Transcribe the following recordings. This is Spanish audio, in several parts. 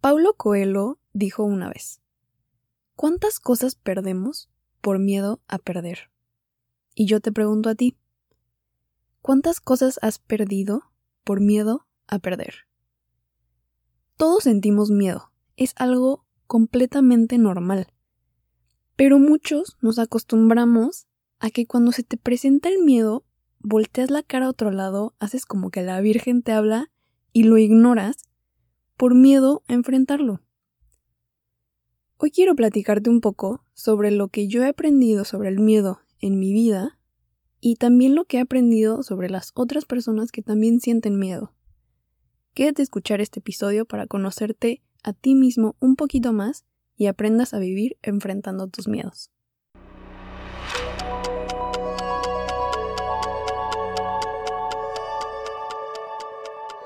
Paulo Coelho dijo una vez, ¿cuántas cosas perdemos por miedo a perder? Y yo te pregunto a ti, ¿cuántas cosas has perdido por miedo a perder? Todos sentimos miedo, es algo completamente normal. Pero muchos nos acostumbramos a que cuando se te presenta el miedo, volteas la cara a otro lado, haces como que la Virgen te habla y lo ignoras por miedo a enfrentarlo. Hoy quiero platicarte un poco sobre lo que yo he aprendido sobre el miedo en mi vida y también lo que he aprendido sobre las otras personas que también sienten miedo. Quédate a escuchar este episodio para conocerte a ti mismo un poquito más y aprendas a vivir enfrentando tus miedos.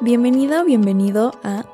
Bienvenida o bienvenido a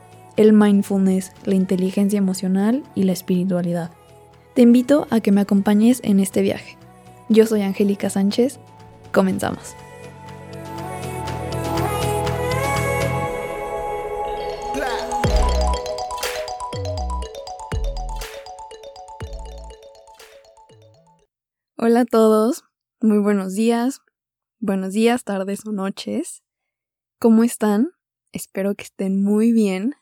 el mindfulness, la inteligencia emocional y la espiritualidad. Te invito a que me acompañes en este viaje. Yo soy Angélica Sánchez. Comenzamos. Hola a todos, muy buenos días, buenos días, tardes o noches. ¿Cómo están? Espero que estén muy bien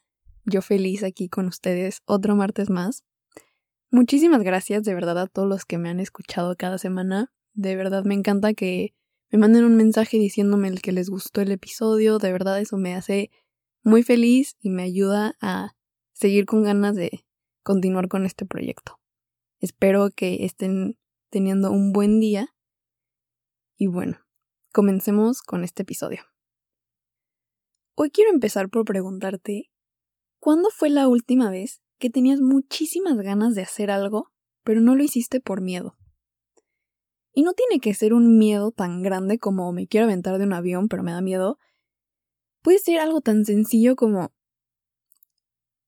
yo feliz aquí con ustedes otro martes más. Muchísimas gracias de verdad a todos los que me han escuchado cada semana. De verdad me encanta que me manden un mensaje diciéndome el que les gustó el episodio. De verdad eso me hace muy feliz y me ayuda a seguir con ganas de continuar con este proyecto. Espero que estén teniendo un buen día. Y bueno, comencemos con este episodio. Hoy quiero empezar por preguntarte ¿Cuándo fue la última vez que tenías muchísimas ganas de hacer algo, pero no lo hiciste por miedo? Y no tiene que ser un miedo tan grande como me quiero aventar de un avión, pero me da miedo. Puede ser algo tan sencillo como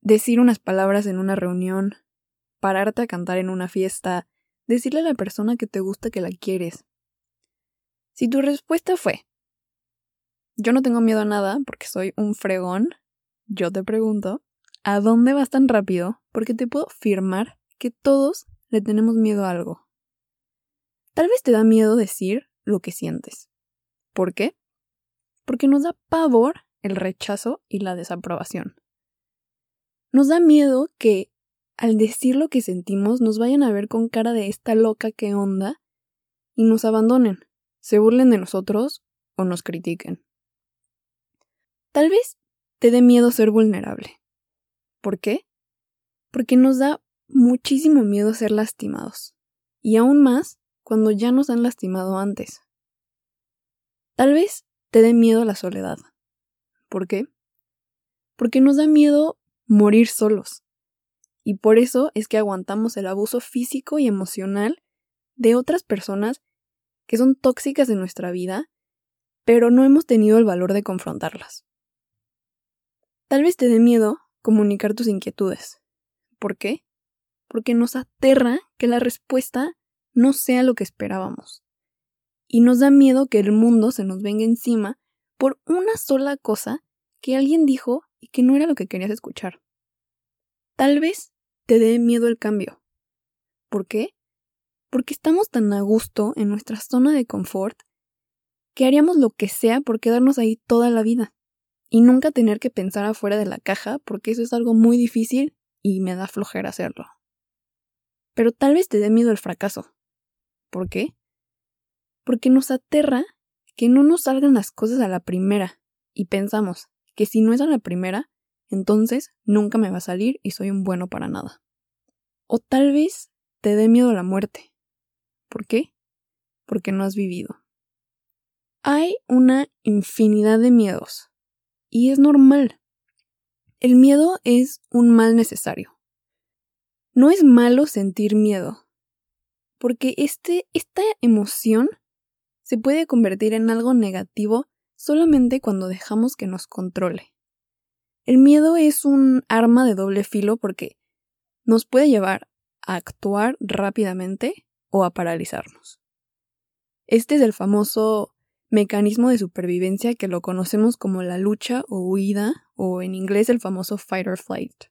decir unas palabras en una reunión, pararte a cantar en una fiesta, decirle a la persona que te gusta que la quieres. Si tu respuesta fue, yo no tengo miedo a nada porque soy un fregón, yo te pregunto, ¿a dónde vas tan rápido? Porque te puedo afirmar que todos le tenemos miedo a algo. Tal vez te da miedo decir lo que sientes. ¿Por qué? Porque nos da pavor el rechazo y la desaprobación. Nos da miedo que al decir lo que sentimos nos vayan a ver con cara de esta loca que onda y nos abandonen, se burlen de nosotros o nos critiquen. Tal vez te dé miedo ser vulnerable. ¿Por qué? Porque nos da muchísimo miedo ser lastimados. Y aún más cuando ya nos han lastimado antes. Tal vez te dé miedo la soledad. ¿Por qué? Porque nos da miedo morir solos. Y por eso es que aguantamos el abuso físico y emocional de otras personas que son tóxicas en nuestra vida, pero no hemos tenido el valor de confrontarlas. Tal vez te dé miedo comunicar tus inquietudes. ¿Por qué? Porque nos aterra que la respuesta no sea lo que esperábamos. Y nos da miedo que el mundo se nos venga encima por una sola cosa que alguien dijo y que no era lo que querías escuchar. Tal vez te dé miedo el cambio. ¿Por qué? Porque estamos tan a gusto en nuestra zona de confort que haríamos lo que sea por quedarnos ahí toda la vida y nunca tener que pensar afuera de la caja porque eso es algo muy difícil y me da flojera hacerlo. Pero tal vez te dé miedo el fracaso. ¿Por qué? Porque nos aterra que no nos salgan las cosas a la primera y pensamos que si no es a la primera, entonces nunca me va a salir y soy un bueno para nada. O tal vez te dé miedo la muerte. ¿Por qué? Porque no has vivido. Hay una infinidad de miedos y es normal. El miedo es un mal necesario. No es malo sentir miedo, porque este, esta emoción se puede convertir en algo negativo solamente cuando dejamos que nos controle. El miedo es un arma de doble filo porque nos puede llevar a actuar rápidamente o a paralizarnos. Este es el famoso mecanismo de supervivencia que lo conocemos como la lucha o huida o en inglés el famoso fight or flight,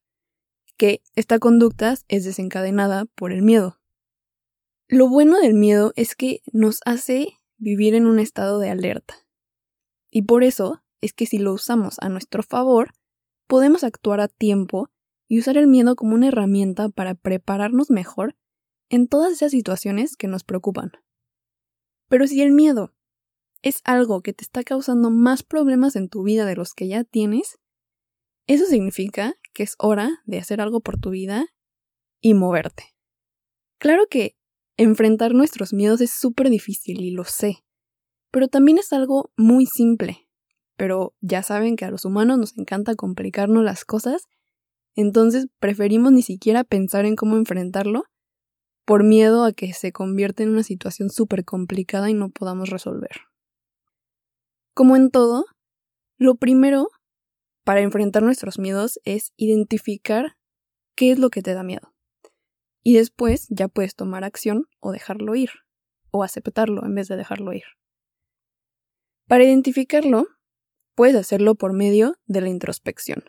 que esta conducta es desencadenada por el miedo. Lo bueno del miedo es que nos hace vivir en un estado de alerta. Y por eso es que si lo usamos a nuestro favor, podemos actuar a tiempo y usar el miedo como una herramienta para prepararnos mejor en todas esas situaciones que nos preocupan. Pero si el miedo es algo que te está causando más problemas en tu vida de los que ya tienes, eso significa que es hora de hacer algo por tu vida y moverte. Claro que enfrentar nuestros miedos es súper difícil y lo sé, pero también es algo muy simple. Pero ya saben que a los humanos nos encanta complicarnos las cosas, entonces preferimos ni siquiera pensar en cómo enfrentarlo por miedo a que se convierta en una situación súper complicada y no podamos resolver. Como en todo, lo primero para enfrentar nuestros miedos es identificar qué es lo que te da miedo. Y después ya puedes tomar acción o dejarlo ir, o aceptarlo en vez de dejarlo ir. Para identificarlo, puedes hacerlo por medio de la introspección.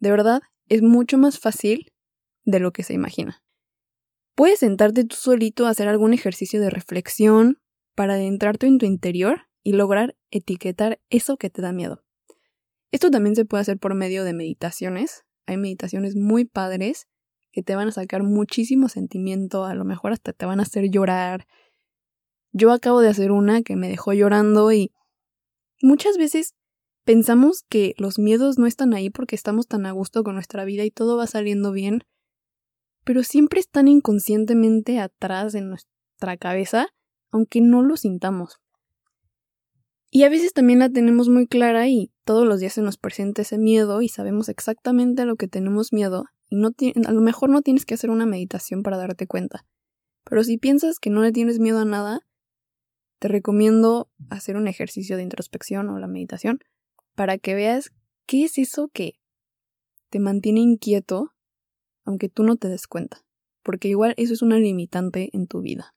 De verdad, es mucho más fácil de lo que se imagina. Puedes sentarte tú solito a hacer algún ejercicio de reflexión para adentrarte en tu interior y lograr etiquetar eso que te da miedo. Esto también se puede hacer por medio de meditaciones. Hay meditaciones muy padres que te van a sacar muchísimo sentimiento, a lo mejor hasta te van a hacer llorar. Yo acabo de hacer una que me dejó llorando y muchas veces pensamos que los miedos no están ahí porque estamos tan a gusto con nuestra vida y todo va saliendo bien pero siempre están inconscientemente atrás de nuestra cabeza, aunque no lo sintamos. Y a veces también la tenemos muy clara y todos los días se nos presenta ese miedo y sabemos exactamente a lo que tenemos miedo y no a lo mejor no tienes que hacer una meditación para darte cuenta. Pero si piensas que no le tienes miedo a nada, te recomiendo hacer un ejercicio de introspección o la meditación para que veas qué es eso que te mantiene inquieto aunque tú no te des cuenta, porque igual eso es una limitante en tu vida.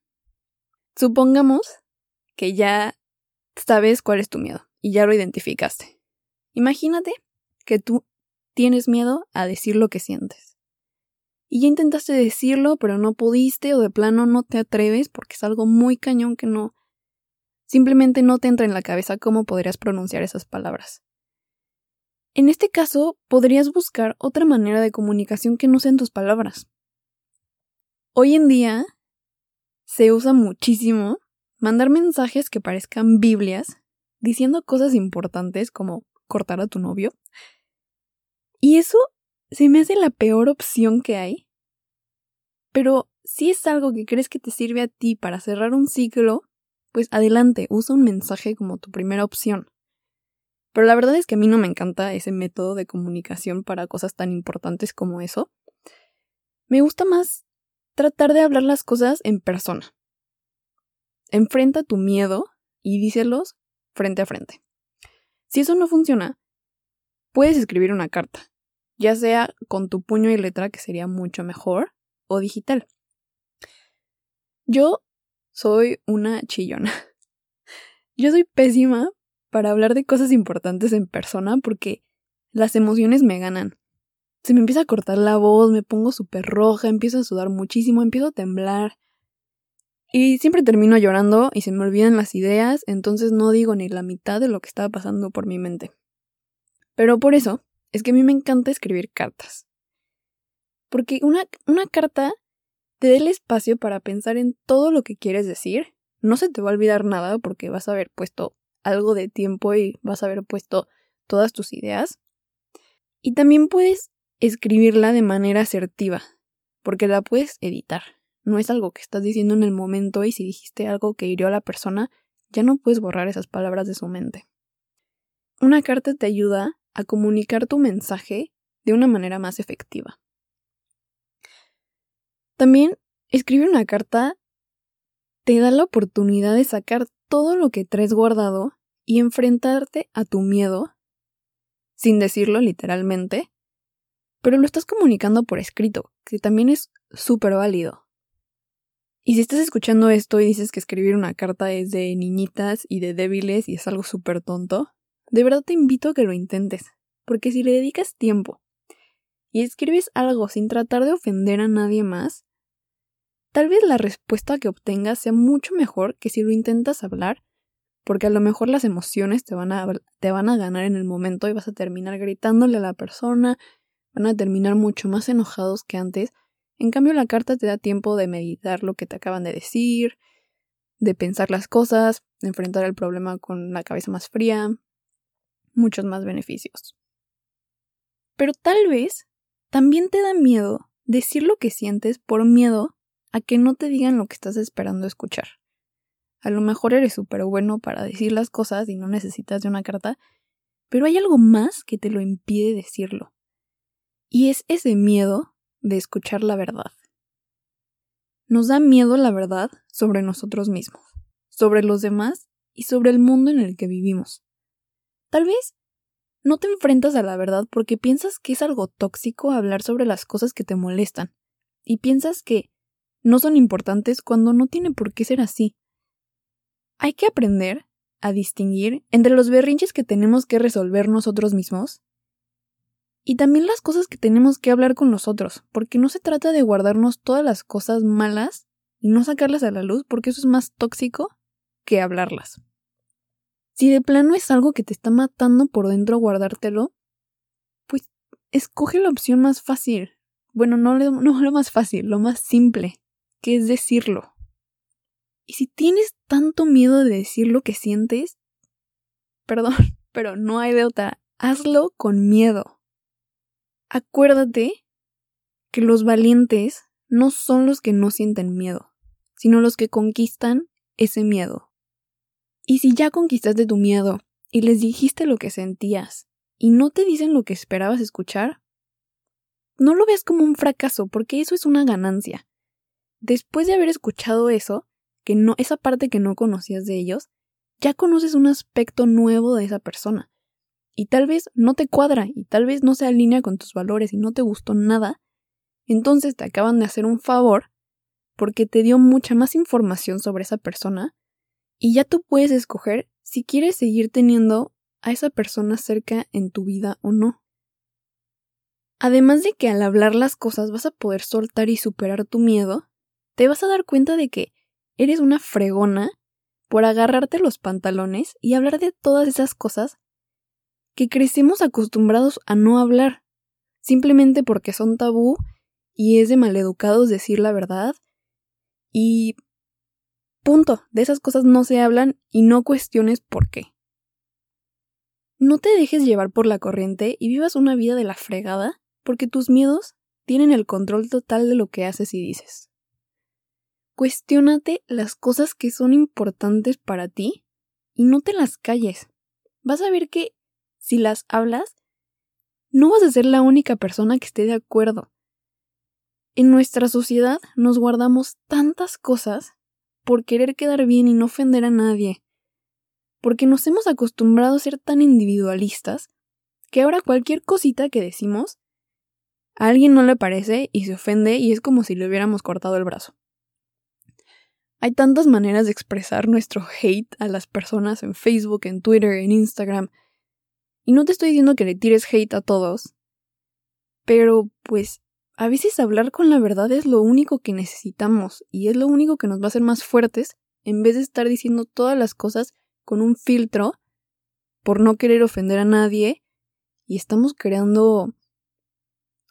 Supongamos que ya sabes cuál es tu miedo y ya lo identificaste. Imagínate que tú tienes miedo a decir lo que sientes. Y ya intentaste decirlo, pero no pudiste o de plano no te atreves porque es algo muy cañón que no... Simplemente no te entra en la cabeza cómo podrías pronunciar esas palabras. En este caso, podrías buscar otra manera de comunicación que no sean tus palabras. Hoy en día se usa muchísimo mandar mensajes que parezcan Biblias, diciendo cosas importantes como cortar a tu novio. Y eso se me hace la peor opción que hay. Pero si es algo que crees que te sirve a ti para cerrar un ciclo, pues adelante, usa un mensaje como tu primera opción. Pero la verdad es que a mí no me encanta ese método de comunicación para cosas tan importantes como eso. Me gusta más tratar de hablar las cosas en persona. Enfrenta tu miedo y díselos frente a frente. Si eso no funciona, puedes escribir una carta, ya sea con tu puño y letra, que sería mucho mejor, o digital. Yo soy una chillona. Yo soy pésima para hablar de cosas importantes en persona porque las emociones me ganan. Se me empieza a cortar la voz, me pongo súper roja, empiezo a sudar muchísimo, empiezo a temblar. Y siempre termino llorando y se me olvidan las ideas, entonces no digo ni la mitad de lo que estaba pasando por mi mente. Pero por eso es que a mí me encanta escribir cartas. Porque una, una carta te da el espacio para pensar en todo lo que quieres decir. No se te va a olvidar nada porque vas a haber puesto algo de tiempo y vas a haber puesto todas tus ideas. Y también puedes escribirla de manera asertiva, porque la puedes editar. No es algo que estás diciendo en el momento y si dijiste algo que hirió a la persona, ya no puedes borrar esas palabras de su mente. Una carta te ayuda a comunicar tu mensaje de una manera más efectiva. También escribir una carta te da la oportunidad de sacar todo lo que traes guardado y enfrentarte a tu miedo, sin decirlo literalmente, pero lo estás comunicando por escrito, que también es súper válido. Y si estás escuchando esto y dices que escribir una carta es de niñitas y de débiles y es algo súper tonto, de verdad te invito a que lo intentes, porque si le dedicas tiempo y escribes algo sin tratar de ofender a nadie más, tal vez la respuesta que obtengas sea mucho mejor que si lo intentas hablar, porque a lo mejor las emociones te van a, te van a ganar en el momento y vas a terminar gritándole a la persona, van a terminar mucho más enojados que antes. En cambio, la carta te da tiempo de meditar lo que te acaban de decir, de pensar las cosas, de enfrentar el problema con la cabeza más fría, muchos más beneficios. Pero tal vez también te da miedo decir lo que sientes por miedo a que no te digan lo que estás esperando escuchar. A lo mejor eres súper bueno para decir las cosas y no necesitas de una carta, pero hay algo más que te lo impide decirlo. Y es ese miedo de escuchar la verdad. Nos da miedo la verdad sobre nosotros mismos, sobre los demás y sobre el mundo en el que vivimos. Tal vez no te enfrentas a la verdad porque piensas que es algo tóxico hablar sobre las cosas que te molestan, y piensas que no son importantes cuando no tiene por qué ser así. Hay que aprender a distinguir entre los berrinches que tenemos que resolver nosotros mismos y también las cosas que tenemos que hablar con nosotros, porque no se trata de guardarnos todas las cosas malas y no sacarlas a la luz, porque eso es más tóxico que hablarlas. Si de plano es algo que te está matando por dentro guardártelo, pues escoge la opción más fácil. Bueno, no, no lo más fácil, lo más simple, que es decirlo. Y si tienes tanto miedo de decir lo que sientes, perdón, pero no hay de otra, hazlo con miedo. Acuérdate que los valientes no son los que no sienten miedo, sino los que conquistan ese miedo. Y si ya conquistaste tu miedo y les dijiste lo que sentías y no te dicen lo que esperabas escuchar, no lo veas como un fracaso, porque eso es una ganancia. Después de haber escuchado eso, que no, esa parte que no conocías de ellos, ya conoces un aspecto nuevo de esa persona. Y tal vez no te cuadra, y tal vez no se alinea con tus valores y no te gustó nada, entonces te acaban de hacer un favor porque te dio mucha más información sobre esa persona y ya tú puedes escoger si quieres seguir teniendo a esa persona cerca en tu vida o no. Además de que al hablar las cosas vas a poder soltar y superar tu miedo, te vas a dar cuenta de que eres una fregona por agarrarte los pantalones y hablar de todas esas cosas que crecemos acostumbrados a no hablar, simplemente porque son tabú y es de maleducados decir la verdad y Punto. De esas cosas no se hablan y no cuestiones por qué. No te dejes llevar por la corriente y vivas una vida de la fregada porque tus miedos tienen el control total de lo que haces y dices. Cuestiónate las cosas que son importantes para ti y no te las calles. Vas a ver que si las hablas, no vas a ser la única persona que esté de acuerdo. En nuestra sociedad nos guardamos tantas cosas por querer quedar bien y no ofender a nadie. Porque nos hemos acostumbrado a ser tan individualistas que ahora cualquier cosita que decimos, a alguien no le parece y se ofende y es como si le hubiéramos cortado el brazo. Hay tantas maneras de expresar nuestro hate a las personas en Facebook, en Twitter, en Instagram. Y no te estoy diciendo que le tires hate a todos, pero pues a veces hablar con la verdad es lo único que necesitamos y es lo único que nos va a hacer más fuertes en vez de estar diciendo todas las cosas con un filtro por no querer ofender a nadie y estamos creando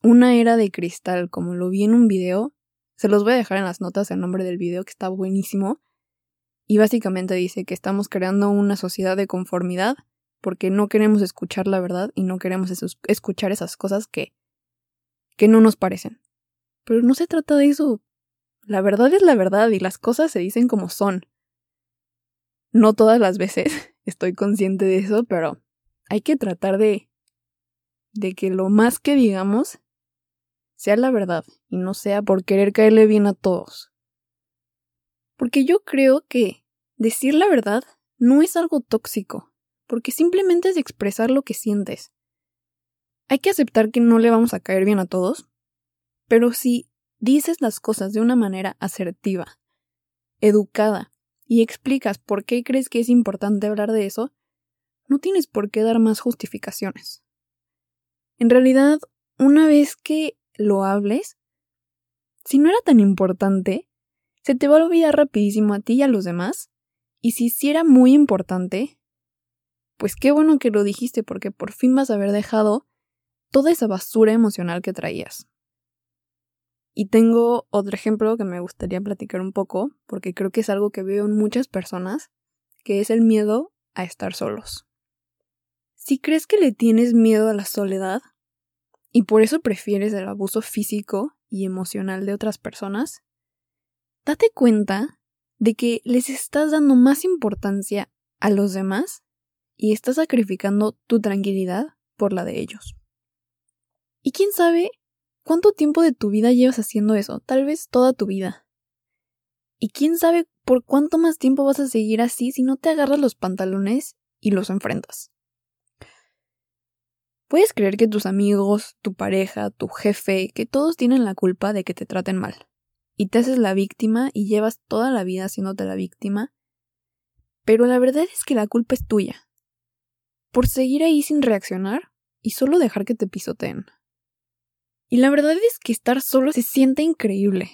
una era de cristal como lo vi en un video. Se los voy a dejar en las notas el nombre del video que está buenísimo. Y básicamente dice que estamos creando una sociedad de conformidad porque no queremos escuchar la verdad y no queremos escuchar esas cosas que que no nos parecen. Pero no se trata de eso. La verdad es la verdad y las cosas se dicen como son. No todas las veces estoy consciente de eso, pero hay que tratar de de que lo más que digamos sea la verdad y no sea por querer caerle bien a todos. Porque yo creo que decir la verdad no es algo tóxico, porque simplemente es expresar lo que sientes. Hay que aceptar que no le vamos a caer bien a todos, pero si dices las cosas de una manera asertiva, educada, y explicas por qué crees que es importante hablar de eso, no tienes por qué dar más justificaciones. En realidad, una vez que lo hables, si no era tan importante, se te va a olvidar rapidísimo a ti y a los demás, y si sí era muy importante, pues qué bueno que lo dijiste porque por fin vas a haber dejado toda esa basura emocional que traías. Y tengo otro ejemplo que me gustaría platicar un poco, porque creo que es algo que veo en muchas personas, que es el miedo a estar solos. Si crees que le tienes miedo a la soledad y por eso prefieres el abuso físico y emocional de otras personas, date cuenta de que les estás dando más importancia a los demás y estás sacrificando tu tranquilidad por la de ellos. Y quién sabe cuánto tiempo de tu vida llevas haciendo eso, tal vez toda tu vida. Y quién sabe por cuánto más tiempo vas a seguir así si no te agarras los pantalones y los enfrentas. Puedes creer que tus amigos, tu pareja, tu jefe, que todos tienen la culpa de que te traten mal. Y te haces la víctima y llevas toda la vida haciéndote la víctima. Pero la verdad es que la culpa es tuya. Por seguir ahí sin reaccionar y solo dejar que te pisoteen. Y la verdad es que estar solo se siente increíble.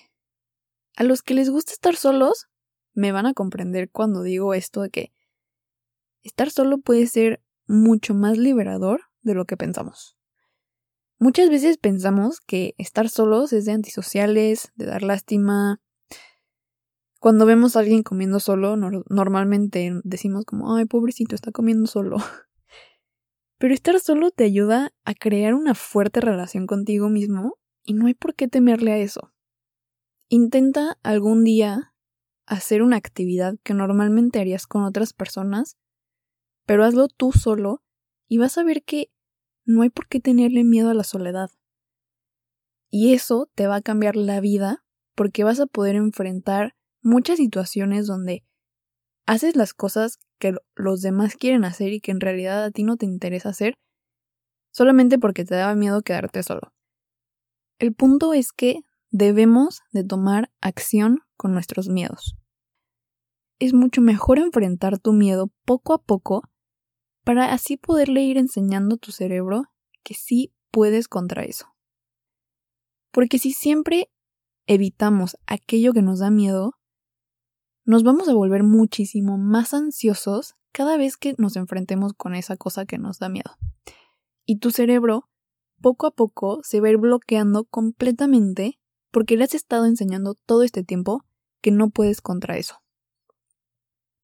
A los que les gusta estar solos, me van a comprender cuando digo esto de que estar solo puede ser mucho más liberador de lo que pensamos. Muchas veces pensamos que estar solos es de antisociales, de dar lástima. Cuando vemos a alguien comiendo solo, normalmente decimos como, ay, pobrecito, está comiendo solo. Pero estar solo te ayuda a crear una fuerte relación contigo mismo y no hay por qué temerle a eso. Intenta algún día hacer una actividad que normalmente harías con otras personas, pero hazlo tú solo y vas a ver que no hay por qué tenerle miedo a la soledad. Y eso te va a cambiar la vida porque vas a poder enfrentar muchas situaciones donde haces las cosas que los demás quieren hacer y que en realidad a ti no te interesa hacer solamente porque te daba miedo quedarte solo. El punto es que debemos de tomar acción con nuestros miedos. Es mucho mejor enfrentar tu miedo poco a poco para así poderle ir enseñando a tu cerebro que sí puedes contra eso. Porque si siempre evitamos aquello que nos da miedo, nos vamos a volver muchísimo más ansiosos cada vez que nos enfrentemos con esa cosa que nos da miedo. Y tu cerebro, poco a poco, se va a ir bloqueando completamente porque le has estado enseñando todo este tiempo que no puedes contra eso.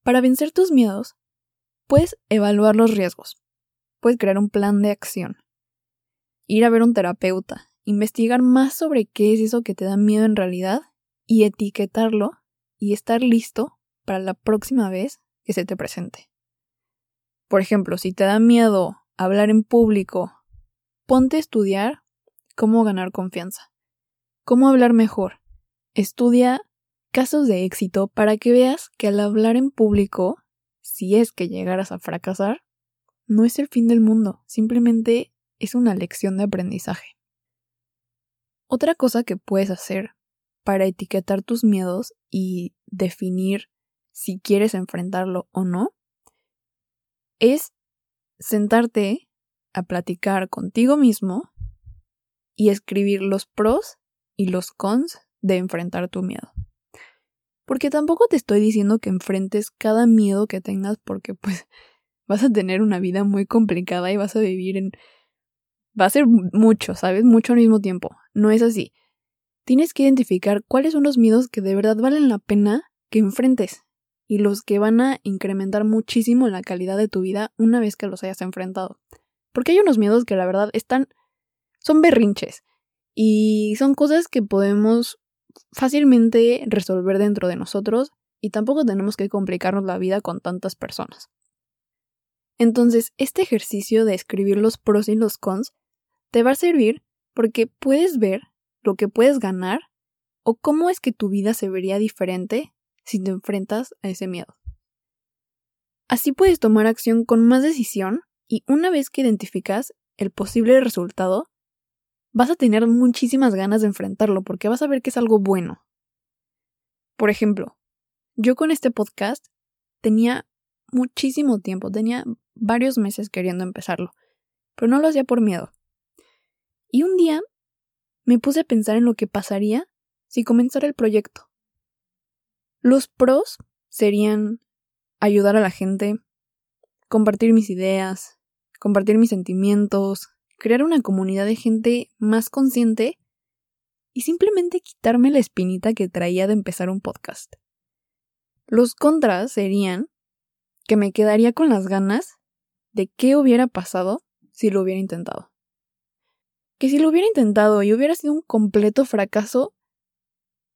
Para vencer tus miedos, Puedes evaluar los riesgos. Puedes crear un plan de acción. Ir a ver un terapeuta. Investigar más sobre qué es eso que te da miedo en realidad y etiquetarlo y estar listo para la próxima vez que se te presente. Por ejemplo, si te da miedo hablar en público, ponte a estudiar cómo ganar confianza, cómo hablar mejor. Estudia casos de éxito para que veas que al hablar en público si es que llegaras a fracasar, no es el fin del mundo, simplemente es una lección de aprendizaje. Otra cosa que puedes hacer para etiquetar tus miedos y definir si quieres enfrentarlo o no es sentarte a platicar contigo mismo y escribir los pros y los cons de enfrentar tu miedo. Porque tampoco te estoy diciendo que enfrentes cada miedo que tengas porque pues vas a tener una vida muy complicada y vas a vivir en... Va a ser mucho, ¿sabes? Mucho al mismo tiempo. No es así. Tienes que identificar cuáles son los miedos que de verdad valen la pena que enfrentes y los que van a incrementar muchísimo la calidad de tu vida una vez que los hayas enfrentado. Porque hay unos miedos que la verdad están... son berrinches y son cosas que podemos fácilmente resolver dentro de nosotros y tampoco tenemos que complicarnos la vida con tantas personas. Entonces, este ejercicio de escribir los pros y los cons te va a servir porque puedes ver lo que puedes ganar o cómo es que tu vida se vería diferente si te enfrentas a ese miedo. Así puedes tomar acción con más decisión y una vez que identificas el posible resultado, vas a tener muchísimas ganas de enfrentarlo porque vas a ver que es algo bueno. Por ejemplo, yo con este podcast tenía muchísimo tiempo, tenía varios meses queriendo empezarlo, pero no lo hacía por miedo. Y un día me puse a pensar en lo que pasaría si comenzara el proyecto. Los pros serían ayudar a la gente, compartir mis ideas, compartir mis sentimientos, crear una comunidad de gente más consciente y simplemente quitarme la espinita que traía de empezar un podcast. Los contras serían que me quedaría con las ganas de qué hubiera pasado si lo hubiera intentado. Que si lo hubiera intentado y hubiera sido un completo fracaso,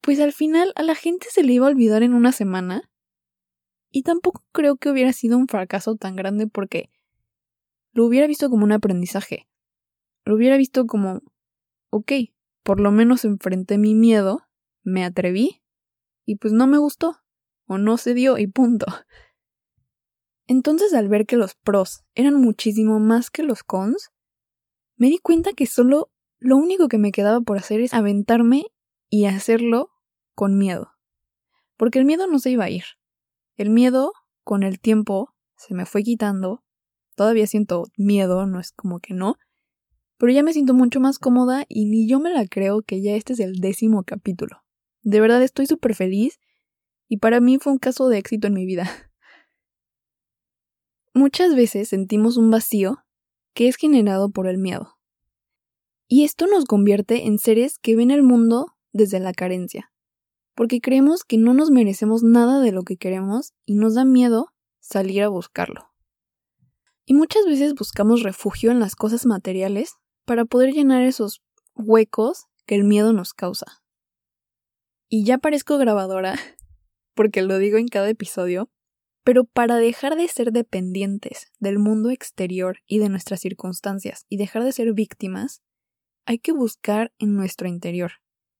pues al final a la gente se le iba a olvidar en una semana y tampoco creo que hubiera sido un fracaso tan grande porque lo hubiera visto como un aprendizaje. Lo hubiera visto como, ok, por lo menos enfrenté mi miedo, me atreví y pues no me gustó o no se dio y punto. Entonces al ver que los pros eran muchísimo más que los cons, me di cuenta que solo lo único que me quedaba por hacer es aventarme y hacerlo con miedo. Porque el miedo no se iba a ir. El miedo, con el tiempo, se me fue quitando. Todavía siento miedo, no es como que no. Pero ya me siento mucho más cómoda y ni yo me la creo que ya este es el décimo capítulo. De verdad estoy súper feliz y para mí fue un caso de éxito en mi vida. Muchas veces sentimos un vacío que es generado por el miedo. Y esto nos convierte en seres que ven el mundo desde la carencia porque creemos que no nos merecemos nada de lo que queremos y nos da miedo salir a buscarlo. Y muchas veces buscamos refugio en las cosas materiales para poder llenar esos huecos que el miedo nos causa. Y ya parezco grabadora, porque lo digo en cada episodio, pero para dejar de ser dependientes del mundo exterior y de nuestras circunstancias y dejar de ser víctimas, hay que buscar en nuestro interior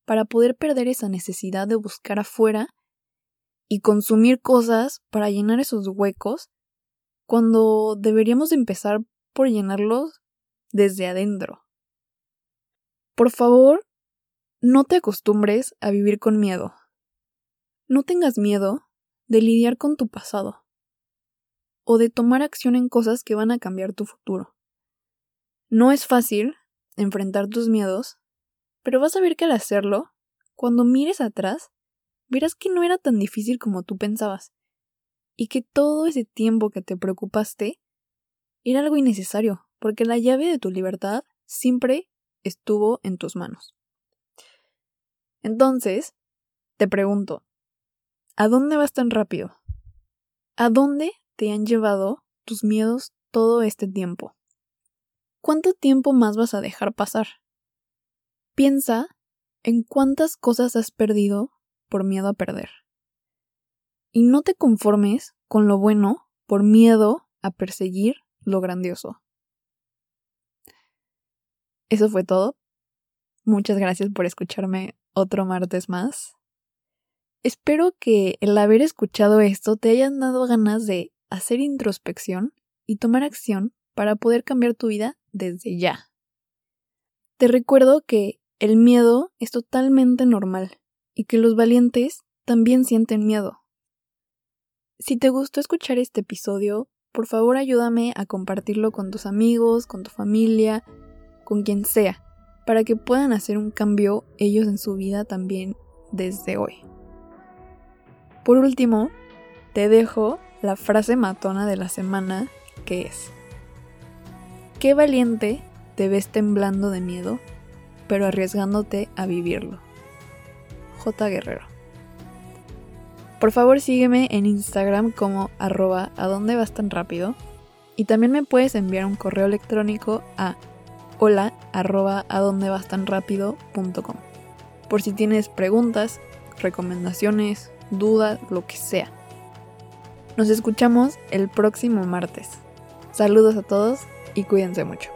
para poder perder esa necesidad de buscar afuera y consumir cosas para llenar esos huecos cuando deberíamos empezar por llenarlos desde adentro. Por favor, no te acostumbres a vivir con miedo. No tengas miedo de lidiar con tu pasado o de tomar acción en cosas que van a cambiar tu futuro. No es fácil enfrentar tus miedos pero vas a ver que al hacerlo, cuando mires atrás, verás que no era tan difícil como tú pensabas, y que todo ese tiempo que te preocupaste era algo innecesario, porque la llave de tu libertad siempre estuvo en tus manos. Entonces, te pregunto, ¿a dónde vas tan rápido? ¿A dónde te han llevado tus miedos todo este tiempo? ¿Cuánto tiempo más vas a dejar pasar? Piensa en cuántas cosas has perdido por miedo a perder. Y no te conformes con lo bueno por miedo a perseguir lo grandioso. Eso fue todo. Muchas gracias por escucharme otro martes más. Espero que el haber escuchado esto te hayan dado ganas de hacer introspección y tomar acción para poder cambiar tu vida desde ya. Te recuerdo que el miedo es totalmente normal y que los valientes también sienten miedo. Si te gustó escuchar este episodio, por favor ayúdame a compartirlo con tus amigos, con tu familia, con quien sea, para que puedan hacer un cambio ellos en su vida también desde hoy. Por último, te dejo la frase matona de la semana que es, ¿qué valiente te ves temblando de miedo pero arriesgándote a vivirlo. J. Guerrero. Por favor sígueme en Instagram como arroba vas tan rápido y también me puedes enviar un correo electrónico a hola arroba vas tan rápido por si tienes preguntas, recomendaciones, dudas, lo que sea. Nos escuchamos el próximo martes. Saludos a todos y cuídense mucho.